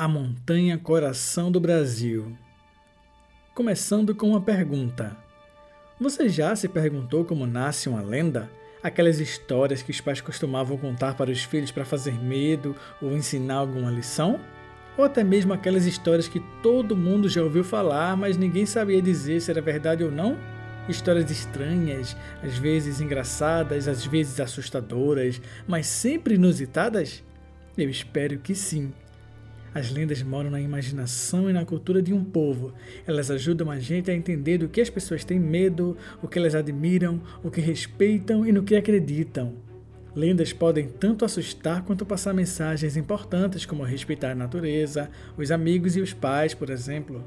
A Montanha Coração do Brasil. Começando com uma pergunta. Você já se perguntou como nasce uma lenda? Aquelas histórias que os pais costumavam contar para os filhos para fazer medo ou ensinar alguma lição? Ou até mesmo aquelas histórias que todo mundo já ouviu falar, mas ninguém sabia dizer se era verdade ou não? Histórias estranhas, às vezes engraçadas, às vezes assustadoras, mas sempre inusitadas? Eu espero que sim. As lendas moram na imaginação e na cultura de um povo. Elas ajudam a gente a entender do que as pessoas têm medo, o que elas admiram, o que respeitam e no que acreditam. Lendas podem tanto assustar quanto passar mensagens importantes, como respeitar a natureza, os amigos e os pais, por exemplo.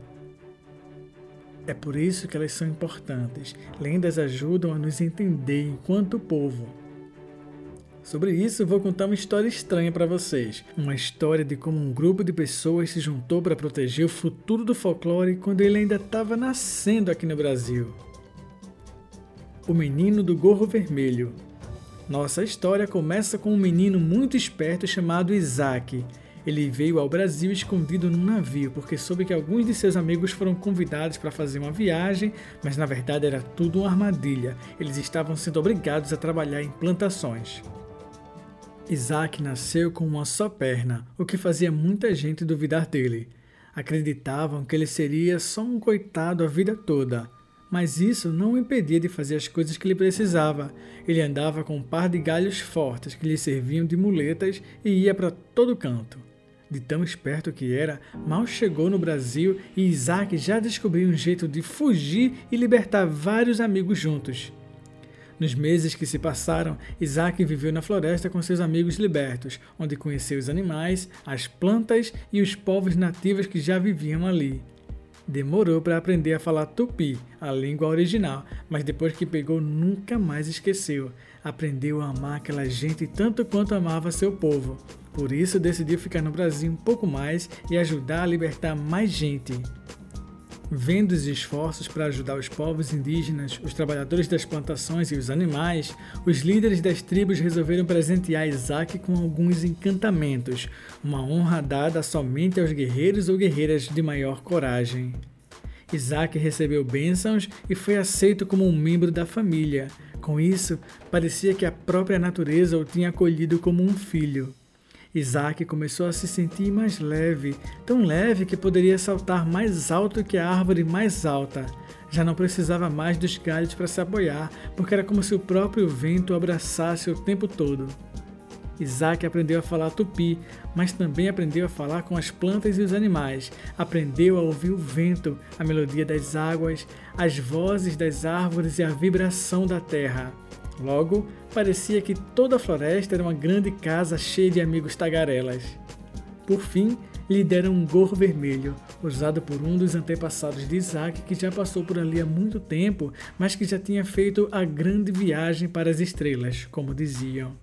É por isso que elas são importantes. Lendas ajudam a nos entender enquanto povo. Sobre isso, vou contar uma história estranha para vocês. Uma história de como um grupo de pessoas se juntou para proteger o futuro do folclore quando ele ainda estava nascendo aqui no Brasil. O Menino do Gorro Vermelho. Nossa história começa com um menino muito esperto chamado Isaac. Ele veio ao Brasil escondido num navio porque soube que alguns de seus amigos foram convidados para fazer uma viagem, mas na verdade era tudo uma armadilha. Eles estavam sendo obrigados a trabalhar em plantações. Isaac nasceu com uma só perna, o que fazia muita gente duvidar dele. Acreditavam que ele seria só um coitado a vida toda. Mas isso não o impedia de fazer as coisas que ele precisava. Ele andava com um par de galhos fortes que lhe serviam de muletas e ia para todo canto. De tão esperto que era, mal chegou no Brasil e Isaac já descobriu um jeito de fugir e libertar vários amigos juntos. Nos meses que se passaram, Isaac viveu na floresta com seus amigos libertos, onde conheceu os animais, as plantas e os povos nativos que já viviam ali. Demorou para aprender a falar tupi, a língua original, mas depois que pegou nunca mais esqueceu. Aprendeu a amar aquela gente tanto quanto amava seu povo. Por isso decidiu ficar no Brasil um pouco mais e ajudar a libertar mais gente. Vendo os esforços para ajudar os povos indígenas, os trabalhadores das plantações e os animais, os líderes das tribos resolveram presentear Isaac com alguns encantamentos, uma honra dada somente aos guerreiros ou guerreiras de maior coragem. Isaac recebeu bênçãos e foi aceito como um membro da família. Com isso, parecia que a própria natureza o tinha acolhido como um filho. Isaac começou a se sentir mais leve, tão leve que poderia saltar mais alto que a árvore mais alta. Já não precisava mais dos galhos para se apoiar, porque era como se o próprio vento o abraçasse o tempo todo. Isaac aprendeu a falar tupi, mas também aprendeu a falar com as plantas e os animais. Aprendeu a ouvir o vento, a melodia das águas, as vozes das árvores e a vibração da terra. Logo, parecia que toda a floresta era uma grande casa cheia de amigos tagarelas. Por fim, lhe deram um gorro vermelho, usado por um dos antepassados de Isaac que já passou por ali há muito tempo, mas que já tinha feito a grande viagem para as estrelas, como diziam.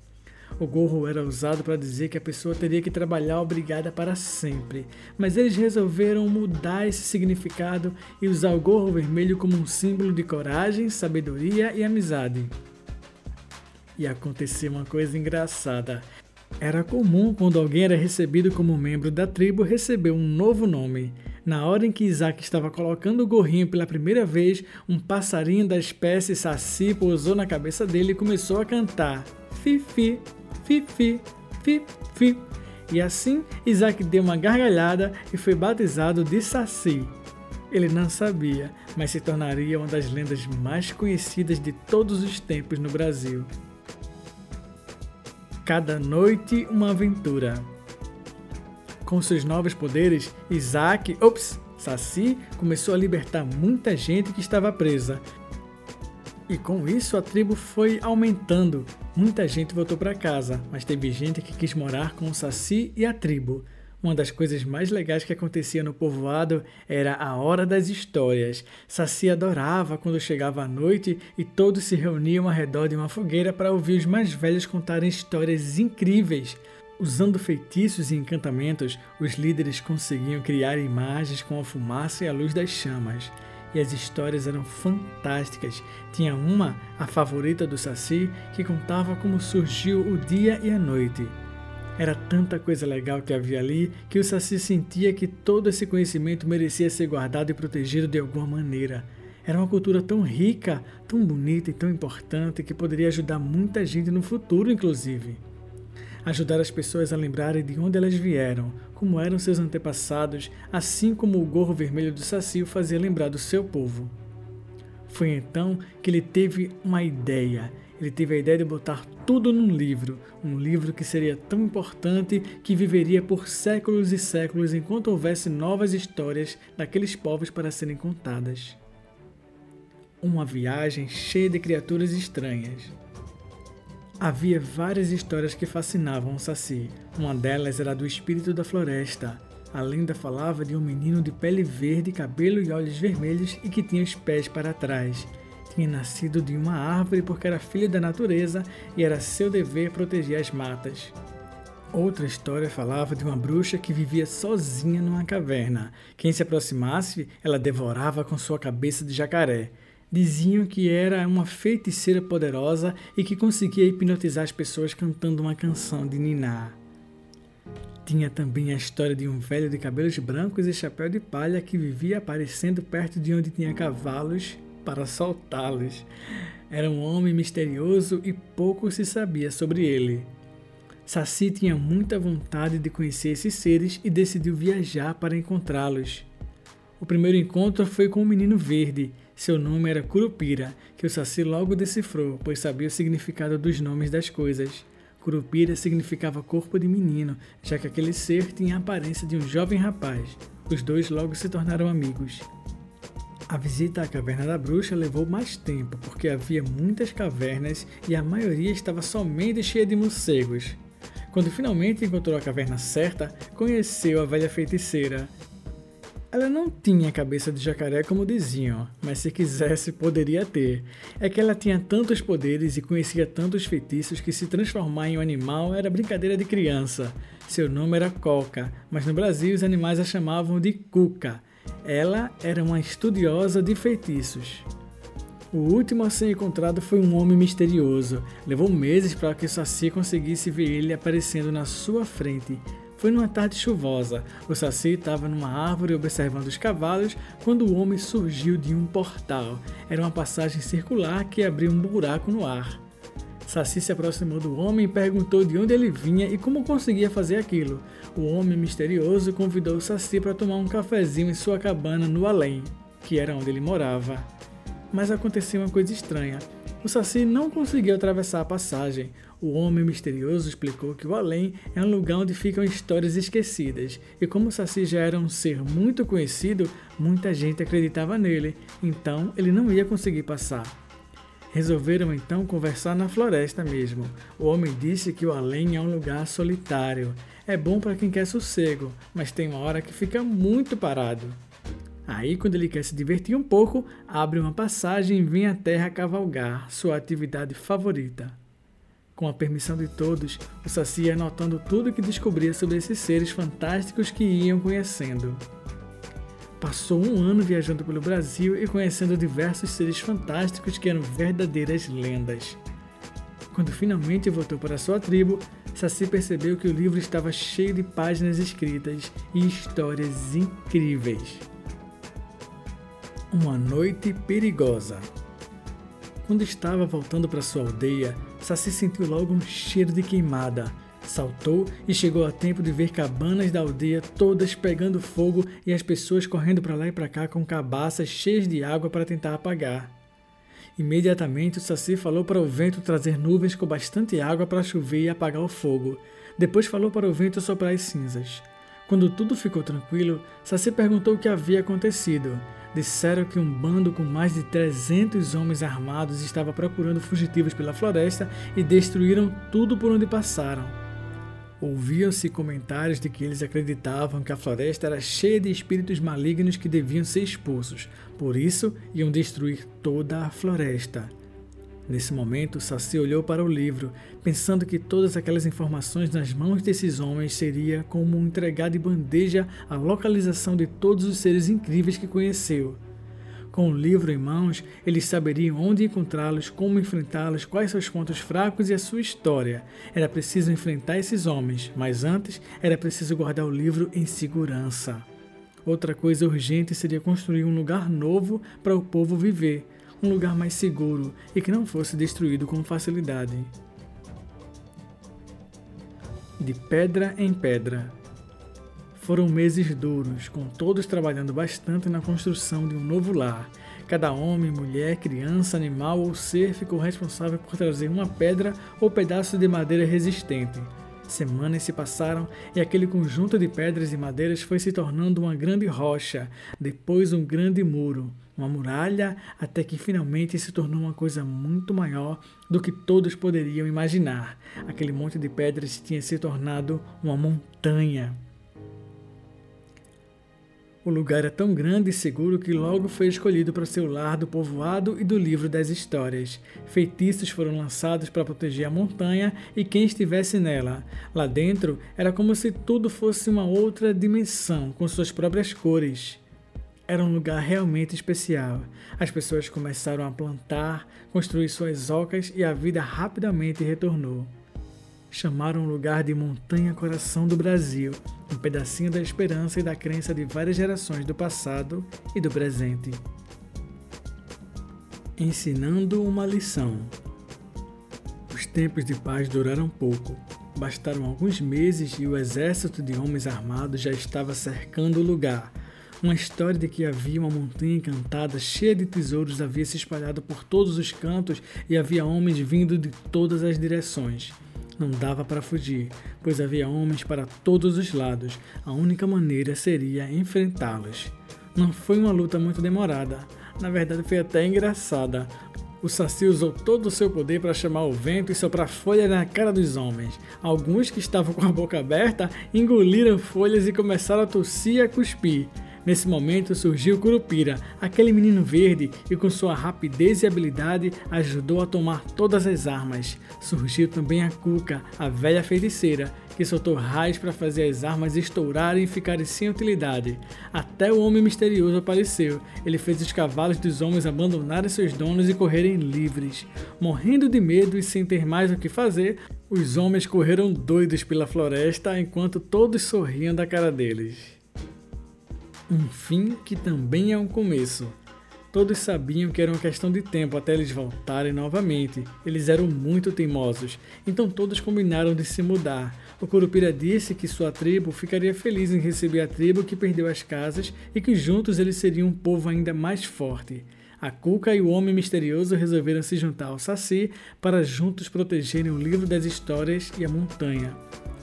O gorro era usado para dizer que a pessoa teria que trabalhar obrigada para sempre, mas eles resolveram mudar esse significado e usar o gorro vermelho como um símbolo de coragem, sabedoria e amizade. E aconteceu uma coisa engraçada. Era comum quando alguém era recebido como membro da tribo receber um novo nome. Na hora em que Isaac estava colocando o gorrinho pela primeira vez, um passarinho da espécie saci pousou na cabeça dele e começou a cantar: Fifi, Fifi, Fifi. E assim, Isaac deu uma gargalhada e foi batizado de Saci. Ele não sabia, mas se tornaria uma das lendas mais conhecidas de todos os tempos no Brasil. Cada noite uma aventura. Com seus novos poderes, Isaac, ops, Saci começou a libertar muita gente que estava presa. E com isso a tribo foi aumentando. Muita gente voltou para casa, mas teve gente que quis morar com o Saci e a tribo. Uma das coisas mais legais que acontecia no povoado era a hora das histórias. Saci adorava quando chegava a noite e todos se reuniam ao redor de uma fogueira para ouvir os mais velhos contarem histórias incríveis. Usando feitiços e encantamentos, os líderes conseguiam criar imagens com a fumaça e a luz das chamas. E as histórias eram fantásticas. Tinha uma, a favorita do Saci, que contava como surgiu o dia e a noite. Era tanta coisa legal que havia ali que o Saci sentia que todo esse conhecimento merecia ser guardado e protegido de alguma maneira. Era uma cultura tão rica, tão bonita e tão importante que poderia ajudar muita gente no futuro, inclusive. Ajudar as pessoas a lembrarem de onde elas vieram, como eram seus antepassados, assim como o gorro vermelho do Saci o fazia lembrar do seu povo. Foi então que ele teve uma ideia. Ele teve a ideia de botar tudo num livro, um livro que seria tão importante que viveria por séculos e séculos enquanto houvesse novas histórias daqueles povos para serem contadas. Uma viagem cheia de criaturas estranhas. Havia várias histórias que fascinavam o Saci. Uma delas era do espírito da floresta. A lenda falava de um menino de pele verde, cabelo e olhos vermelhos e que tinha os pés para trás. Tinha nascido de uma árvore porque era filho da natureza e era seu dever proteger as matas. Outra história falava de uma bruxa que vivia sozinha numa caverna. Quem se aproximasse, ela devorava com sua cabeça de jacaré. Diziam que era uma feiticeira poderosa e que conseguia hipnotizar as pessoas cantando uma canção de Niná. Tinha também a história de um velho de cabelos brancos e chapéu de palha que vivia aparecendo perto de onde tinha cavalos para soltá-los. Era um homem misterioso e pouco se sabia sobre ele. Saci tinha muita vontade de conhecer esses seres e decidiu viajar para encontrá-los. O primeiro encontro foi com o menino verde, seu nome era Curupira, que o Saci logo decifrou, pois sabia o significado dos nomes das coisas. Curupira significava corpo de menino, já que aquele ser tinha a aparência de um jovem rapaz. Os dois logo se tornaram amigos. A visita à caverna da bruxa levou mais tempo, porque havia muitas cavernas e a maioria estava somente cheia de morcegos. Quando finalmente encontrou a caverna certa, conheceu a velha feiticeira, ela não tinha cabeça de jacaré como diziam, mas se quisesse poderia ter. É que ela tinha tantos poderes e conhecia tantos feitiços que se transformar em um animal era brincadeira de criança. Seu nome era Coca, mas no Brasil os animais a chamavam de Cuca. Ela era uma estudiosa de feitiços. O último a ser encontrado foi um homem misterioso. Levou meses para que Saci conseguisse ver ele aparecendo na sua frente. Foi numa tarde chuvosa. O Saci estava numa árvore observando os cavalos quando o homem surgiu de um portal. Era uma passagem circular que abria um buraco no ar. Saci se aproximou do homem e perguntou de onde ele vinha e como conseguia fazer aquilo. O homem misterioso convidou Saci para tomar um cafezinho em sua cabana no além, que era onde ele morava. Mas aconteceu uma coisa estranha. O Saci não conseguiu atravessar a passagem. O homem misterioso explicou que o além é um lugar onde ficam histórias esquecidas, e como o Saci já era um ser muito conhecido, muita gente acreditava nele, então ele não ia conseguir passar. Resolveram então conversar na floresta mesmo. O homem disse que o além é um lugar solitário. É bom para quem quer sossego, mas tem uma hora que fica muito parado. Aí, quando ele quer se divertir um pouco, abre uma passagem e vem à terra cavalgar, sua atividade favorita. Com a permissão de todos, o Saci anotando tudo que descobria sobre esses seres fantásticos que iam conhecendo. Passou um ano viajando pelo Brasil e conhecendo diversos seres fantásticos que eram verdadeiras lendas. Quando finalmente voltou para sua tribo, Saci percebeu que o livro estava cheio de páginas escritas e histórias incríveis. Uma noite perigosa. Quando estava voltando para sua aldeia, Saci sentiu logo um cheiro de queimada. Saltou e chegou a tempo de ver cabanas da aldeia todas pegando fogo e as pessoas correndo para lá e para cá com cabaças cheias de água para tentar apagar. Imediatamente o Saci falou para o vento trazer nuvens com bastante água para chover e apagar o fogo. Depois falou para o vento soprar as cinzas. Quando tudo ficou tranquilo, Saci perguntou o que havia acontecido disseram que um bando com mais de 300 homens armados estava procurando fugitivos pela floresta e destruíram tudo por onde passaram. Ouviam-se comentários de que eles acreditavam que a floresta era cheia de espíritos malignos que deviam ser expulsos, por isso iam destruir toda a floresta. Nesse momento, Saci olhou para o livro, pensando que todas aquelas informações nas mãos desses homens seria como entregar de bandeja a localização de todos os seres incríveis que conheceu. Com o livro em mãos, eles saberiam onde encontrá-los, como enfrentá-los, quais seus pontos fracos e a sua história. Era preciso enfrentar esses homens, mas antes era preciso guardar o livro em segurança. Outra coisa urgente seria construir um lugar novo para o povo viver, um lugar mais seguro e que não fosse destruído com facilidade. De pedra em pedra. Foram meses duros, com todos trabalhando bastante na construção de um novo lar. Cada homem, mulher, criança, animal ou ser ficou responsável por trazer uma pedra ou pedaço de madeira resistente. Semanas se passaram e aquele conjunto de pedras e madeiras foi se tornando uma grande rocha, depois um grande muro, uma muralha, até que finalmente se tornou uma coisa muito maior do que todos poderiam imaginar. Aquele monte de pedras tinha se tornado uma montanha. O lugar é tão grande e seguro que logo foi escolhido para ser o lar do povoado e do livro das histórias. Feitiços foram lançados para proteger a montanha e quem estivesse nela. Lá dentro era como se tudo fosse uma outra dimensão, com suas próprias cores. Era um lugar realmente especial. As pessoas começaram a plantar, construir suas ocas e a vida rapidamente retornou chamaram o lugar de Montanha Coração do Brasil, um pedacinho da esperança e da crença de várias gerações do passado e do presente. Ensinando uma lição. Os tempos de paz duraram pouco. Bastaram alguns meses e o exército de homens armados já estava cercando o lugar. Uma história de que havia uma montanha encantada cheia de tesouros havia se espalhado por todos os cantos e havia homens vindo de todas as direções. Não dava para fugir, pois havia homens para todos os lados. A única maneira seria enfrentá-los. Não foi uma luta muito demorada. Na verdade, foi até engraçada. O Saci usou todo o seu poder para chamar o vento e soprar folha na cara dos homens. Alguns que estavam com a boca aberta engoliram folhas e começaram a tossir e a cuspir. Nesse momento surgiu Curupira, aquele menino verde, e com sua rapidez e habilidade ajudou a tomar todas as armas. Surgiu também a Cuca, a velha feiticeira, que soltou raios para fazer as armas estourarem e ficarem sem utilidade. Até o homem misterioso apareceu. Ele fez os cavalos dos homens abandonarem seus donos e correrem livres. Morrendo de medo e sem ter mais o que fazer, os homens correram doidos pela floresta enquanto todos sorriam da cara deles um fim que também é um começo. Todos sabiam que era uma questão de tempo até eles voltarem novamente. Eles eram muito teimosos, então todos combinaram de se mudar. O Curupira disse que sua tribo ficaria feliz em receber a tribo que perdeu as casas e que juntos eles seriam um povo ainda mais forte. A Cuca e o Homem Misterioso resolveram se juntar ao Saci para juntos protegerem o livro das histórias e a montanha.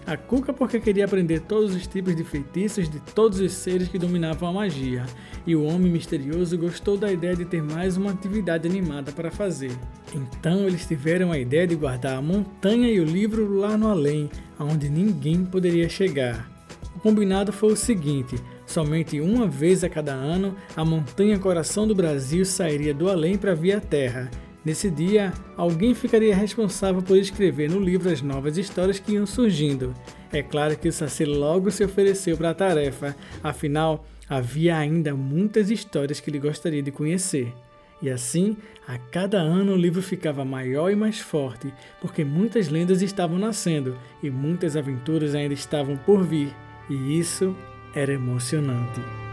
A Cuca porque queria aprender todos os tipos de feitiços de todos os seres que dominavam a magia, e o Homem Misterioso gostou da ideia de ter mais uma atividade animada para fazer. Então eles tiveram a ideia de guardar a montanha e o livro lá no além, aonde ninguém poderia chegar. O combinado foi o seguinte: somente uma vez a cada ano, a montanha Coração do Brasil sairia do além para vir à Terra Nesse dia, alguém ficaria responsável por escrever no livro as novas histórias que iam surgindo. É claro que o Saci logo se ofereceu para a tarefa, afinal, havia ainda muitas histórias que ele gostaria de conhecer. E assim, a cada ano o livro ficava maior e mais forte, porque muitas lendas estavam nascendo e muitas aventuras ainda estavam por vir, e isso era emocionante.